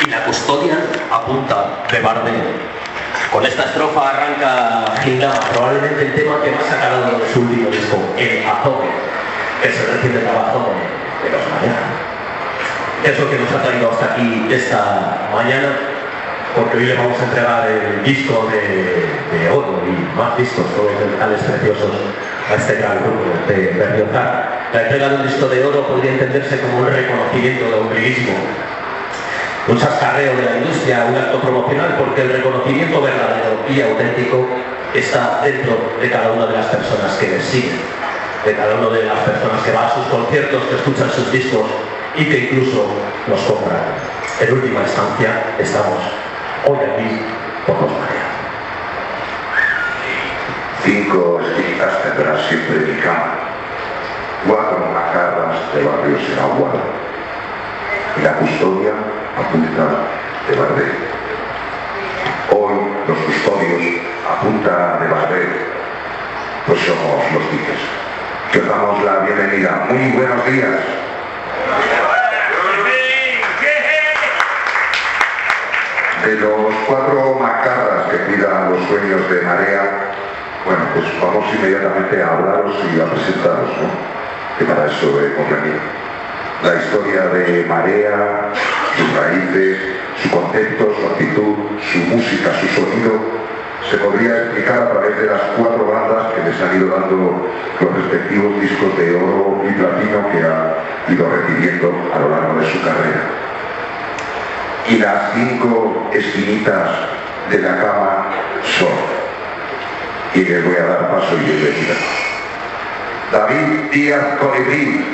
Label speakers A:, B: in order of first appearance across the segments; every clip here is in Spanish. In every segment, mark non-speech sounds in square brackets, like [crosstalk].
A: Y la custodia apunta de Bardem. Con esta estrofa arranca Gilda, probablemente el tema que más ha sacado de su último disco, El es el reciente trabajo de, los Mañana. Es lo que nos ha traído hasta aquí esta mañana, porque hoy le vamos a entregar el disco de, oro y más discos, todos metales preciosos, a este gran grupo de Berriozar. La entrega de un disco de oro podría entenderse como un reconocimiento de ombliguismo, un chascarreo de la industria, un acto promocional, porque el reconocimiento verdadero y auténtico está dentro de cada una de las personas que les siguen, de cada una de las personas que va a sus conciertos, que escuchan sus discos y que incluso los compran. En última instancia, estamos hoy aquí por los mareas.
B: Cinco estrictas tendrás siempre mi cama, cuatro macarras de barrios en Aguada, y la custodia apunta de Bardet. Hoy los custodios a punta de Bardet, pues somos los diques. Que os damos la bienvenida. Muy buenos días. De los cuatro macarras que cuidan los sueños de Marea, bueno, pues vamos inmediatamente a hablaros y a presentaros, ¿no? Que para eso hemos venido. La historia de Marea, sus raíces, su concepto, su actitud, su música, su sonido, se podría explicar a través de las cuatro bandas que les han ido dando los respectivos discos de oro y platino que ha ido recibiendo a lo largo de su carrera. Y las cinco esquinitas de la cama son, y les voy a dar paso y bienvenida. David Díaz Colibrí,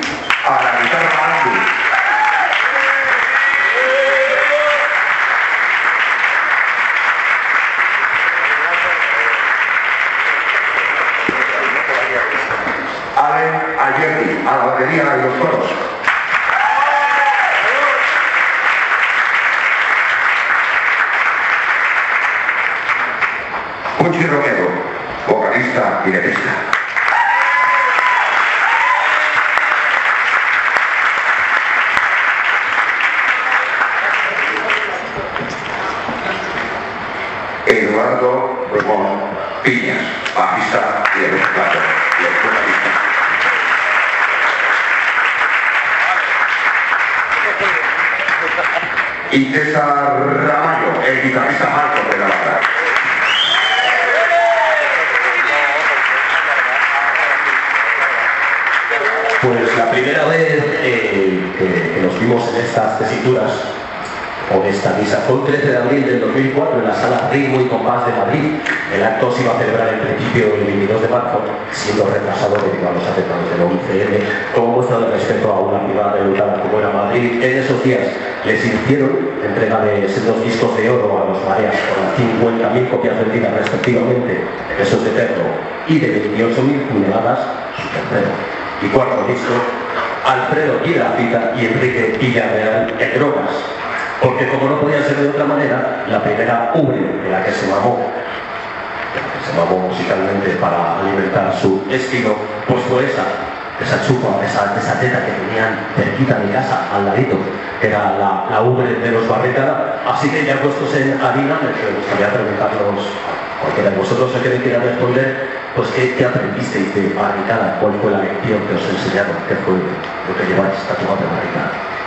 B: Piñas, bajista y el vocalista. Y César Ramallo, el guitarrista Marco de la banda.
A: Pues la primera vez eh, que, que nos vimos en estas tesituras, en esta misa, fue el 13 de abril del 2004 en la sala Ritmo y Compás de Madrid. El acto se iba a celebrar en principio el 22 de marzo, siendo retrasado debido a los atentados del 11M, como muestra de respeto a una privada educada como era Madrid. En esos días les hicieron entrega de dos discos de oro a los mareas con 50.000 copias vendidas respectivamente de de Eterno y de 28.000 puñaladas su y cuarto disco, Alfredo Cita y Enrique Villarreal en drogas. Porque como no podía ser de otra manera, la primera V de la que se mamó, que se mamó musicalmente para alimentar su estilo, pues fue esa, esa chupa, esa, esa teta que tenían cerquita de casa, al ladito, que era la, la V de los Barricada. Así que ya puestos en harina, me gustaría preguntarlos a cualquiera de vosotros a que quiera responder, pues ¿qué, qué aprendisteis de Barricada? ¿Cuál fue la lección que os enseñaron? ¿Qué fue lo que lleváis tatuado de Barricada?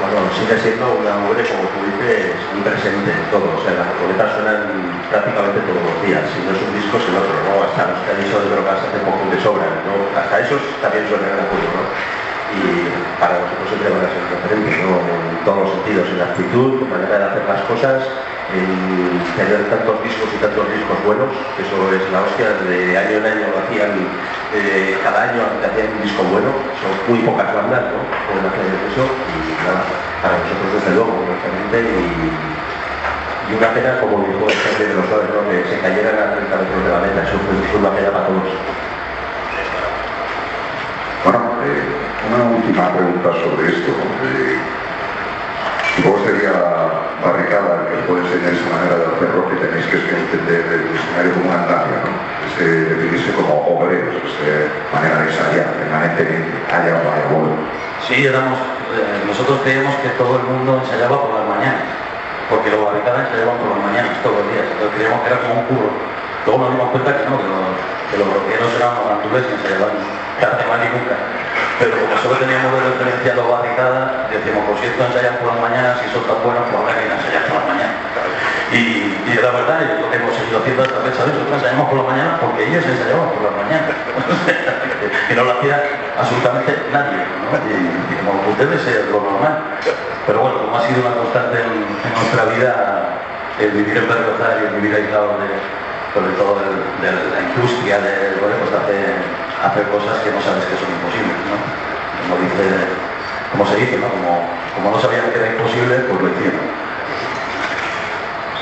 C: Bueno, sigue siendo una mujer, como tú dices, muy presente en todo. O sea, las rocoletas suenan prácticamente todos los días. Si no es un disco, es el otro, ¿no? Hasta los que han dicho de drogas hace poco que sobran, ¿no? Hasta esos también suenan en acuerdo, ¿no? Y para nosotros siempre van a ser referentes, ¿no? En todos los sentidos, en la actitud, en manera de hacer las cosas, en tener tantos discos y tantos discos buenos, eso es la hostia, de año en año lo hacían, eh, cada año hacían un disco bueno, son muy pocas bandas, ¿no? Pueden hacer eso y nada, para nosotros desde luego, y, y una pena, como dijo el jefe de los suaves, que se cayeran a 30 metros de la meta, eso fue una pena para todos.
B: Bueno, una última pregunta sobre esto. Eh, sería barricada que puede enseñar esa manera de hacerlo que tenéis que entender el escenario como una ¿no? Ese definirse como obreros, esa manera de ensayar permanentemente, haya o haya
D: Sí, éramos, eh, nosotros creíamos que todo el mundo ensayaba por las mañanas, porque los barricadas ensayaban por las mañanas todos los días, entonces creíamos que era como un curro. Luego nos dimos cuenta que no, que los, que los eran los y ensayaban tarde mal y nunca. Pero como solo teníamos de referencia dos barricadas, decíamos, por si esto ensayan por las mañanas, si son tan buenos, pues habrá que ensayar por las mañanas. Y, y la verdad, es lo que hemos seguido haciendo hasta fecha de nosotros ensayamos por las mañanas porque ellos ensayaban por las mañanas. [laughs] que no lo hacía absolutamente nadie, ¿no? Y, y como debe ser lo normal. Pero bueno, como ha sido una constante en, nuestra vida, el vivir en Bergozar y el vivir aislado de, sobre todo de, la industria, de, bueno, pues hace hacer cosas que no sabes que son imposibles, ¿no? Como dice, como se dice. Como, como no sabían que era imposible, pues lo hicieron.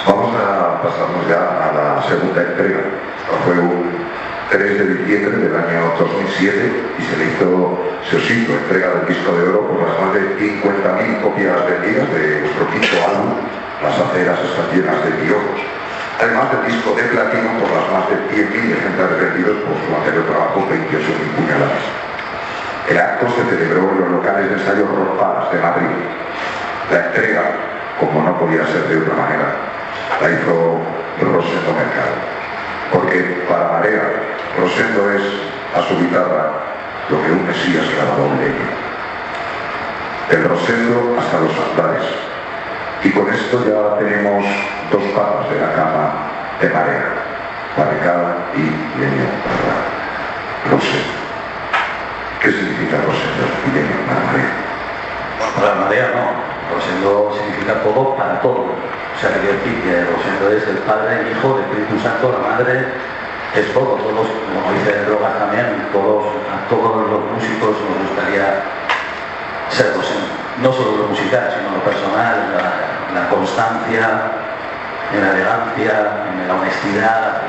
B: Vamos a pasarnos ya a la segunda entrega. Fue un 3 de diciembre del año 2007 y se le hizo, se os hizo entrega del disco de oro por las más de 50.000 copias vendidas de vuestro quinto álbum, Las aceras están llenas de piojos además del disco de platino por las más de 100.000 ejemplares vendidos por su anterior trabajo 28.000 puñaladas. El acto se celebró en los locales de ensayo Ropadas de Madrid. La entrega, como no podía ser de otra manera, la hizo Rosendo Mercado. Porque para Marea, Rosendo es a su guitarra lo que un Mesías en leña. El Rosendo hasta los altares. Y con esto ya tenemos dos patas de la cama de marea, barricada y leño No sé. ¿Qué significa rosendo y leño para marea?
D: Bueno, para marea no. Rosendo significa todo para todo. O sea, quiero decir que Rosendo es el Padre, el Hijo, el Espíritu Santo, la Madre, es todo, todos, como dice Drogas también, todos, a todos los músicos nos gustaría ser Rosendo. No solo lo musical, sino lo personal, la, la constancia, en la elegancia, en la honestidad,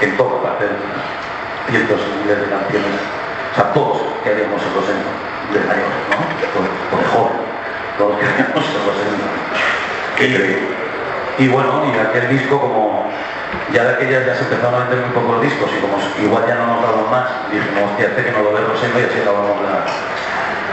D: en, todo, para hacer cientos miles de canciones. O sea, todos queríamos ser Rosendo, de mayor, ¿no? Por, por joven, todos queríamos ser Rosendo. Y, y bueno, y aquel disco como ya de aquellas ya se empezaron a vender muy pocos discos y como igual ya no nos daban más, dijimos, hostia, este que no lo ve Rosendo y así acabamos la,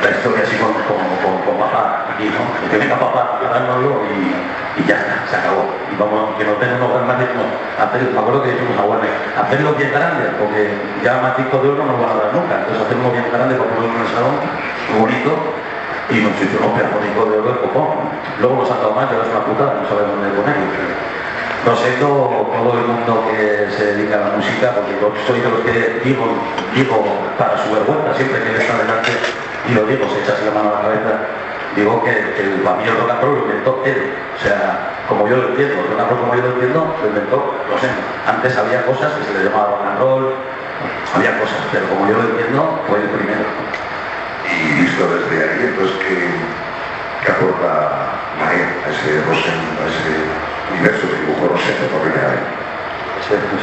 D: la historia así con, con, con, papá aquí, ¿no? Que venga papá a dárnoslo y, y, ya está, se acabó. Y vamos, que no tenemos más no, hacer, me acuerdo que dijimos a Warner, hacerlo bien grande, porque ya más discos de oro no nos van a dar nunca, entonces hacerlo bien grande para ponerlo en el salón, bonito, y nos hicieron unos pedazos de oro de copón. Luego nos han dado más, ya es una putada, no sabemos dónde ponerlo. Sé, todo, todo el mundo que se dedica a la música, porque yo soy de los que digo, digo para su vergüenza, siempre que está delante y lo digo, se echa así la mano a la cabeza, digo que, el, el rock and roll lo inventó él. O sea, como yo lo entiendo, el como yo lo entiendo, lo inventó, lo sé. Antes había cosas que se le llamaba rock and había cosas, pero como yo lo entiendo, fue el primero.
B: Y visto desde ahí, entonces, ¿qué, qué aporta María a ese Rosendo, a ese universo que dibujó Rosendo por primera vez?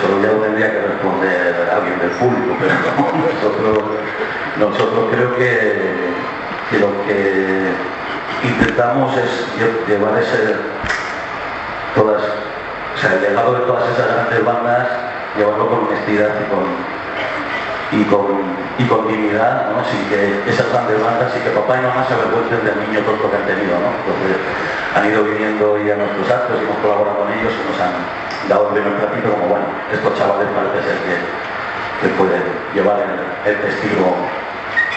D: Solo ya lo tendría que responder alguien del público, pero [laughs] nosotros nosotros creo que, lo que intentamos es llevar ese, todas, o sea, el legado de todas esas grandes bandas, llevarlo con honestidad y con, y con, y con dignidad, ¿no? sin que esas grandes bandas y que papá y mamá se avergüencen del niño tonto que han tenido. ¿no? Entonces han ido viniendo y a nuestros actos y hemos colaborado con ellos y nos han dado el primer platito como, bueno, estos chavales parece ser que, pueden llevar el, el testigo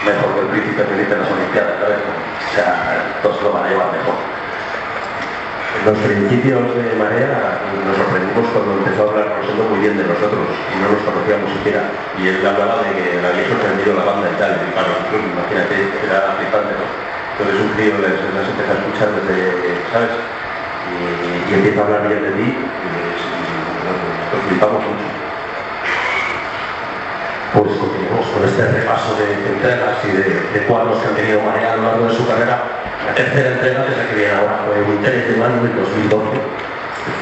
D: mejor que el príncipe Felipe en las Olimpiadas, ¿sabes? O sea, todos lo van a llevar mejor.
C: En los principios de Marea nos sorprendimos cuando empezó a hablar Rosendo muy bien de nosotros y no nos conocíamos siquiera. Y él hablaba de que le había sorprendido la banda y tal, y para nosotros, imagínate, era flipante, ¿no? Entonces un crío les, les empieza a escuchar desde, ¿sabes? Y, y empieza a hablar bien de ti nos mucho pues continuamos con este repaso de, entregas y de, cuadros que han tenido María a lo largo de su carrera. La tercera entrega es la que viene ahora.
A: fue 3 de mayo del 2012,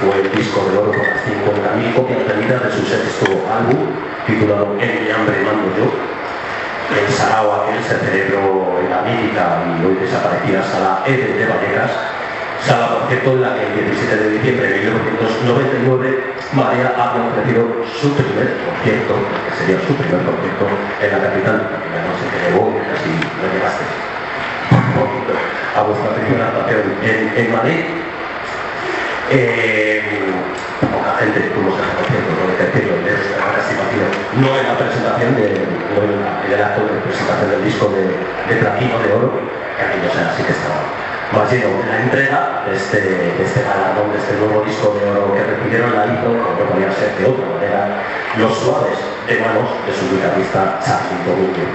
A: fue el disco de oro con las 50.000 copias vendidas de su sexto álbum, titulado En mi hambre mando yo. El sarao aquel se celebró en la mítica y hoy desaparecida sala Eden de Vallecas, sala por cierto en la que el 17 de diciembre de 1999 María había ofrecido su primer concierto, que sería su primer concierto en la capital, la noche que llegó y casi no llegaste a vuestra primera actuación en, en Madrid. Eh, poca gente tuvo ese concierto, no hay que decirlo, no en la presentación, de, no en, la, en el acto de presentación del disco de, de platino de oro, que aquello sea así que estaba lleno. La entrega de este, de este galardón, de este nuevo disco de oro que recibieron la hizo, como podía ser de otra manera, los suaves de manos de su guitarrista Charlie Domínguez.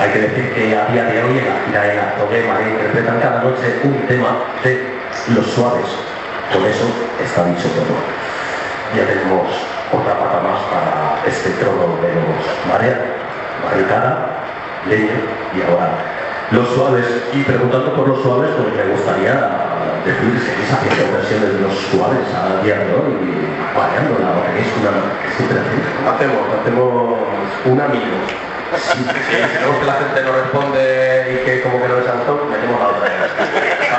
A: Hay que decir que a día de hoy en la gira de la Toguema interpretan cada noche un tema de los suaves. Con eso está dicho todo. Ya tenemos otra pata más para este trono de los Marea, Barricada, Leño y ahora los suaves. Y preguntando por los suaves, pues me gustaría decir, ¿seguís haciendo versiones de los suaves a día de hoy? Variándola, o tenéis una?
C: Hacemos, hacemos un amigo. [laughs] Si vemos que la gente no responde y que como que no es santo, metemos la otra. [laughs]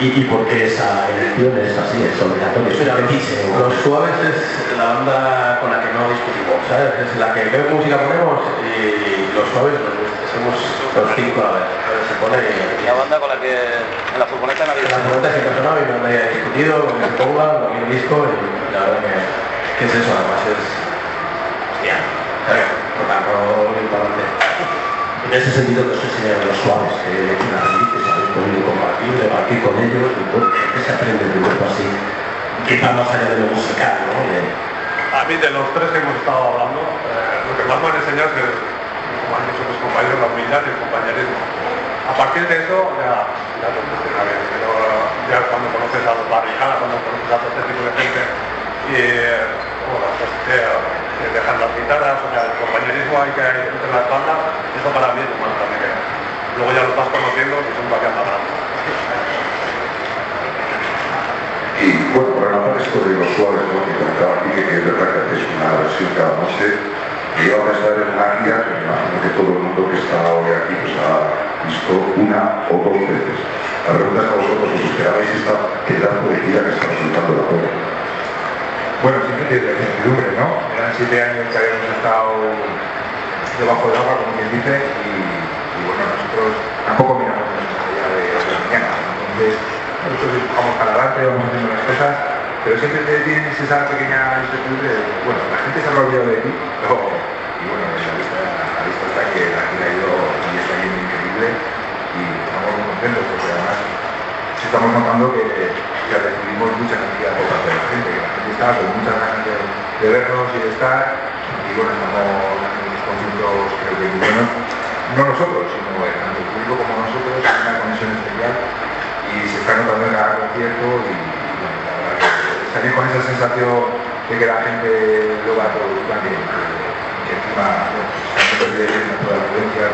A: ¿Y, ¿Y por qué esa elección es así? Es obligatorio, es
C: Mira,
A: un
C: los, suaves es la banda con la que no discutimos, ¿sabes? Es la que qué música ponemos y los suaves somos los cinco a la vez. Se pone y
E: La banda con la que en la furgoneta nadie
C: la pregunta siempre sonaba y no me había discutido, que se ponga, que el disco y la verdad que, que es eso, además es... Hostia, ¿sabes? Rock and roll y para adelante.
A: En ese sentido, que os enseñaron los suaves, que las raíces habéis podido compartir, debatir con ellos, y todo, ¿qué se aprende de un grupo así? Quizá más allá de lo musical, ¿no?
F: A mí, de los tres que hemos estado hablando, eh, lo que más me han enseñado es, como han dicho mis compañeros, la humildad y el compañerismo. A partir de eso, ya, ya te funciona bien. Pero ya cuando conoces a los barricadas, cuando conoces a todo este tipo de gente, y bueno, pues que, que dejan las guitarras, o sea, el compañerismo hay que hay entre las bandas, eso para mí es lo más. Luego ya lo estás conociendo y son más
B: Y bueno, por ¿no? comentaba aquí, que es verdad que haces una versión cada noche, que iba a estar en una gira, que me imagino que todo el mundo que está hoy aquí pues ha visto una o dos veces. La pregunta es a vosotros, os esperabais esta pedazo de gira que está resultando la pena.
G: Bueno, siempre tiene incertidumbre, ¿no? Eran siete años que habíamos estado debajo del agua, como quien dice, y, y bueno, nosotros tampoco miramos más allá de la mañana. Entonces, nosotros empujamos para adelante, vamos haciendo las cosas, pero siempre te tienes esa pequeña incertidumbre de, bueno, la gente se habrá olvidado de ti, [laughs] pero, y bueno, la vista, a la está que la gira ha ido y está yendo increíble, y estamos muy contentos, porque además estamos notando que, que recibimos mucha energía por parte de la gente, que la gente está con muchas ganas de, de vernos y de estar, y bueno, estamos haciendo unos conciertos creo que muy buenos, no nosotros, sino tanto el público como nosotros, hay una conexión especial y se está notando en cada concierto bueno, la verdad que salir con esa sensación de que la gente lo va a producir que, que encima de toda la violencia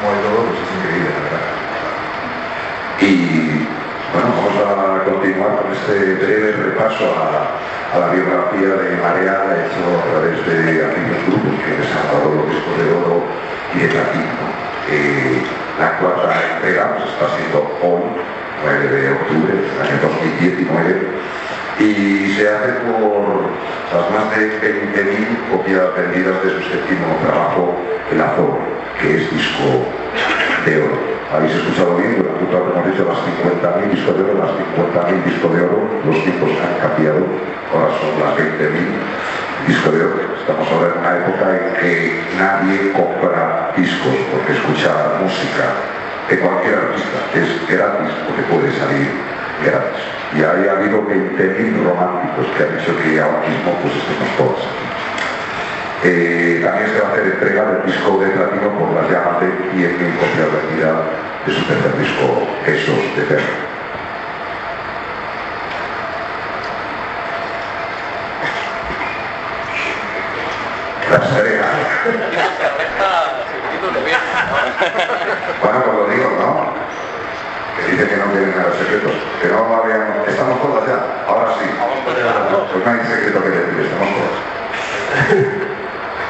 G: como, de todo, pues es increíble, la verdad.
B: Y bueno, vamos a continuar con este breve repaso a, la biografía de Marea hecho a través de aquellos grupos que les han dado los discos de oro y de platino. Eh, la cuarta entrega pues, está siendo hoy, 9 de octubre del año 2019, y se hace por las más de 20.000 copias vendidas de su séptimo trabajo, El Azor, que es disco de oro. Habéis escuchado bien, durante un rato hemos dicho las 50.000 discos de oro, las 50.000 discos de oro, los tipos han cambiado, ahora son las 20.000 discos de oro. Estamos ahora en una época en que nadie compra discos porque escuchar música de cualquier artista es gratis porque puede salir gratis. Y ahí ha habido 20.000 románticos que han hecho que ahora mismo pues estemos todos aquí. Eh, también se va a hacer entrega del disco de platino por las llamas de 10.000 copias vendidas de su tercer disco, Esos de Perro. La Serena. [laughs] Bueno, pues lo digo, ¿no? Dice que no tiene nada de secretos, que no habíamos, estamos todas ya, ahora sí. Pues no hay secreto que decir, estamos todas.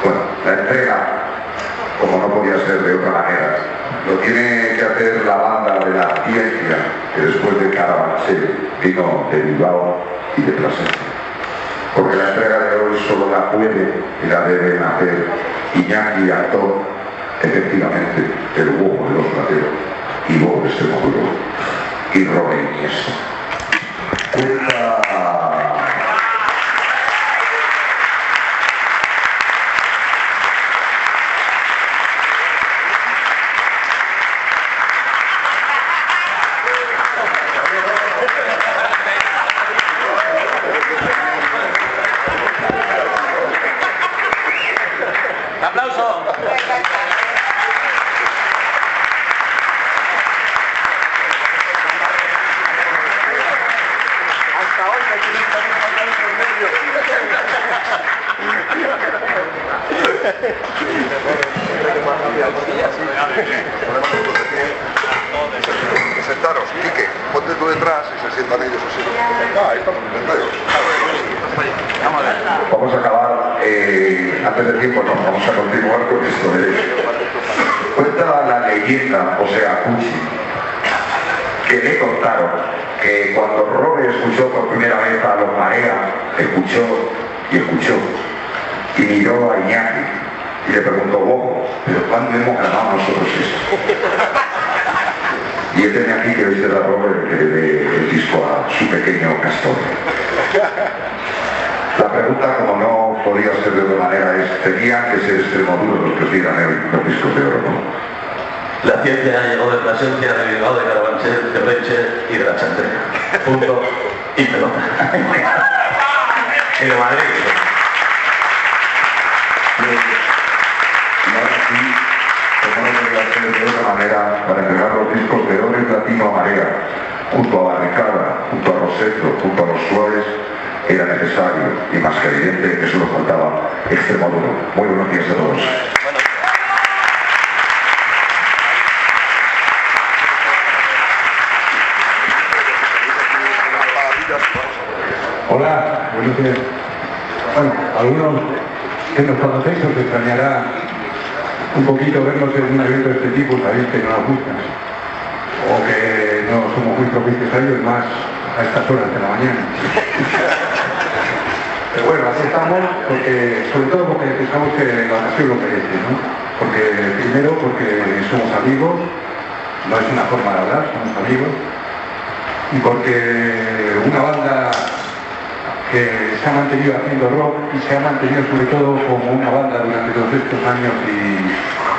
B: Bueno, la entrega, como no podía ser de otra manera, lo tiene que hacer la banda de la ciencia, que después de Carabanchel vino de Bilbao y de Plasencia. Porque la entrega de hoy solo la puede y la deben hacer Iñaki Actor, efectivamente, el huevo de los plateros, luego de Extremadura, y Robin. Cuenta
C: ¡Aplauso! Hasta hoy me tienes que haber pasado por medio.
B: Sentaros, Quique, ponte tú detrás y se sientan ellos así. Vamos a acabar, eh, antes del tiempo no, vamos a continuar con esto de... Cuenta la leyenda, o sea, Cuchi, que le contaron que cuando Robert escuchó por primera vez a los Marea, escuchó y escuchó, y miró a Iñaki y le preguntó, Bobo, ¿pero cuándo hemos grabado nosotros esto? Y este de aquí que dice la Robert que le dé el disco a su pequeño castor. La pregunta, como no podía ser de otra manera, es, tenían que ser extremoduros los que dieran el- los discos de oro, ¿no?
D: La ciencia llegó de Plasencia, de Bilbao, de Carabanchel, de Reche y de la Chantrea. Punto y pelota. [laughs] y de Madrid.
B: Ser de otra manera, para entregar los discos de oro platino a Marea, junto a Barricada, junto a Roseto, junto a los Suárez, era necesario y más que evidente que solo faltaba Extremadura. Muy buenos días a todos.
H: Hola, buenos días. Bueno, algunos que nos conocéis os extrañará un poquito vernos en un evento de este tipo, sabéis que no nos gusta. O que no somos muy propicios a más a estas horas de la mañana. Pero bueno, así estamos, porque, sobre todo porque pensamos que la ocasión lo merece, ¿no? Porque, primero, porque somos amigos, no es una forma de hablar, somos amigos, y porque una banda que se ha mantenido haciendo rock y se ha mantenido sobre todo como una banda durante todos estos años y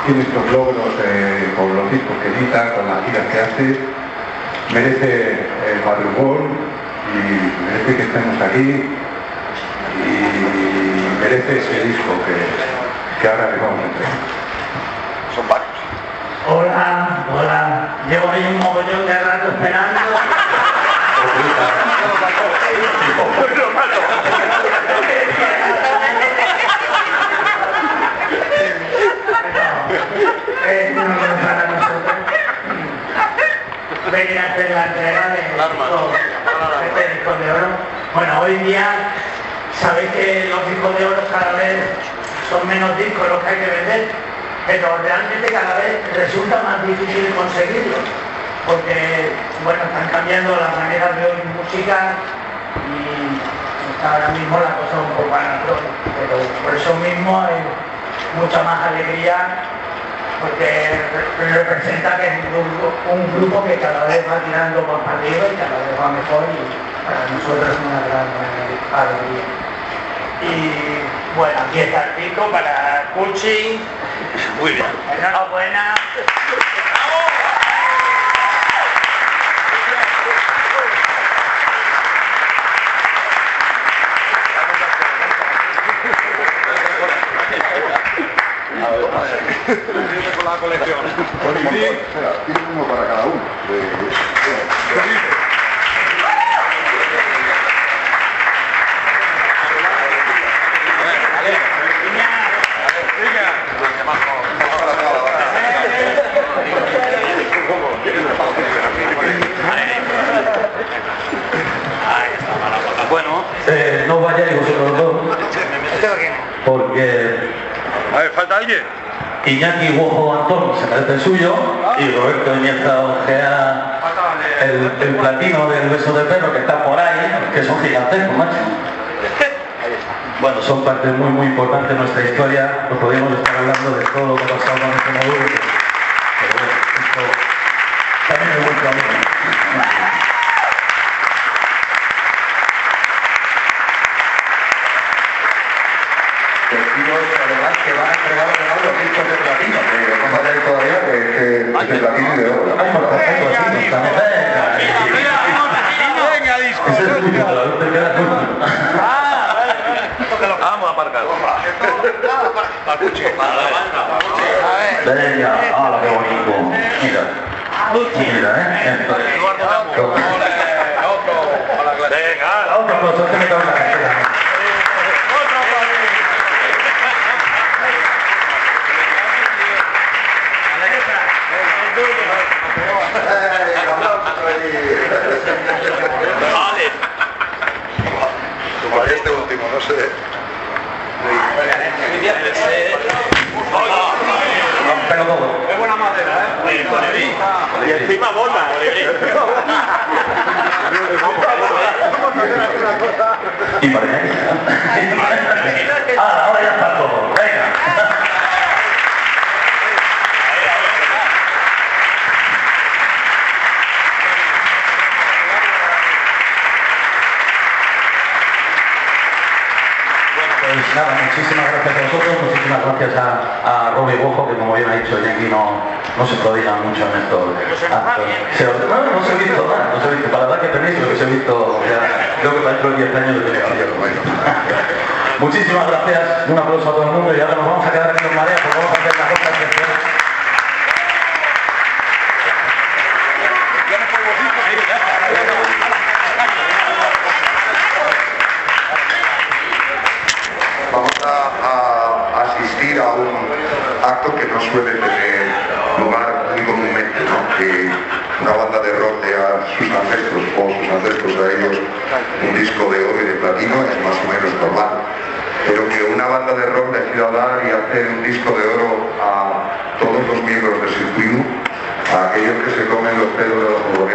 H: tiene estos logros eh, con los discos que edita, con las giras que hace, merece el madrugón y merece que estemos aquí y merece ese disco que, que ahora les vamos a entregar.
B: Son varios.
I: Hola, hola. Llevo ahí un mogollón de rato esperando. [laughs] [laughs] [laughs] Esto no es para nosotros. Venir a hacer la entrega de disco- este disco de oro. Bueno, hoy día sabéis que los discos de oro cada vez son menos discos los que hay que vender, pero realmente cada vez resulta más difícil conseguirlos, porque bueno, están cambiando las maneras de oír música ahora mismo la cosa un poco anacrónica, pero por eso mismo hay mucha más alegría porque re- representa que es un grupo, un grupo que cada vez va tirando más para arriba y cada vez va mejor y para nosotros es una gran alegría. Y bueno, aquí está el pico para Cuchi.
C: Muy bien.
I: Enhorabuena. [laughs]
J: con la colección.
B: Tiene uno para cada uno.
D: Iñaki Guojo Antón se merece el suyo y Roberto Iniesta Ojea el, el platino del beso de perro que está por ahí, que son gigantescos, macho. Bueno, son parte muy muy importante de nuestra historia, pues podríamos estar hablando de todo lo que ha pasado con este módulo, pero bueno, esto también es vuestro amigo.
B: Deciros además que van a entregar además los discos de platino, que no va a tener todavía que es de platino y de oro.
D: Ay, por perfecto, así, no está
E: Venga, disco.
D: Ese es el tuyo, te la te queda tuyo.
E: Vamos a aparcar. Para Cuchi. Para la banda.
D: Venga, ¡hala, qué bonito! Mira, mira, ¿eh?
E: Eduardo Ramos. Otro. Venga.
D: Otra cosa que me en la Obrigado. 10 años lo tenéis que hacer. Muchísimas gracias, un aplauso a todo el mundo y ahora nos vamos a quedar en marea vamos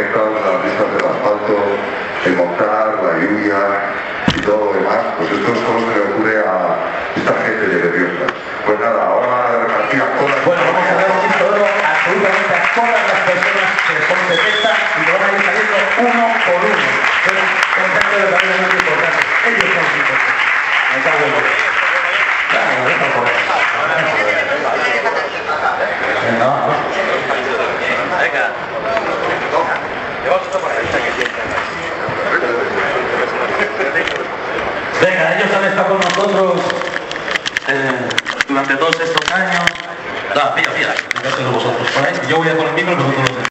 B: de las las pistas del asfalto, el montar, la lluvia y todo lo demás, pues esto solo se le ocurre a esta gente de nerviosa. Pues nada, ahora repartir a todas
D: Bueno, vamos a disco de oro absolutamente a todas las personas que son de y que van a ir saliendo uno. Son son gente de verdad muy importante. Ellos son los importantes. Me cago en Dios. Claro, deja por ahí. No, no.
E: Venga.
D: Venga, ellos han estado con nosotros eh, durante todos estos años. No, pilla, pilla. Dejáselo vosotros. Yo voy a por el micro vosotros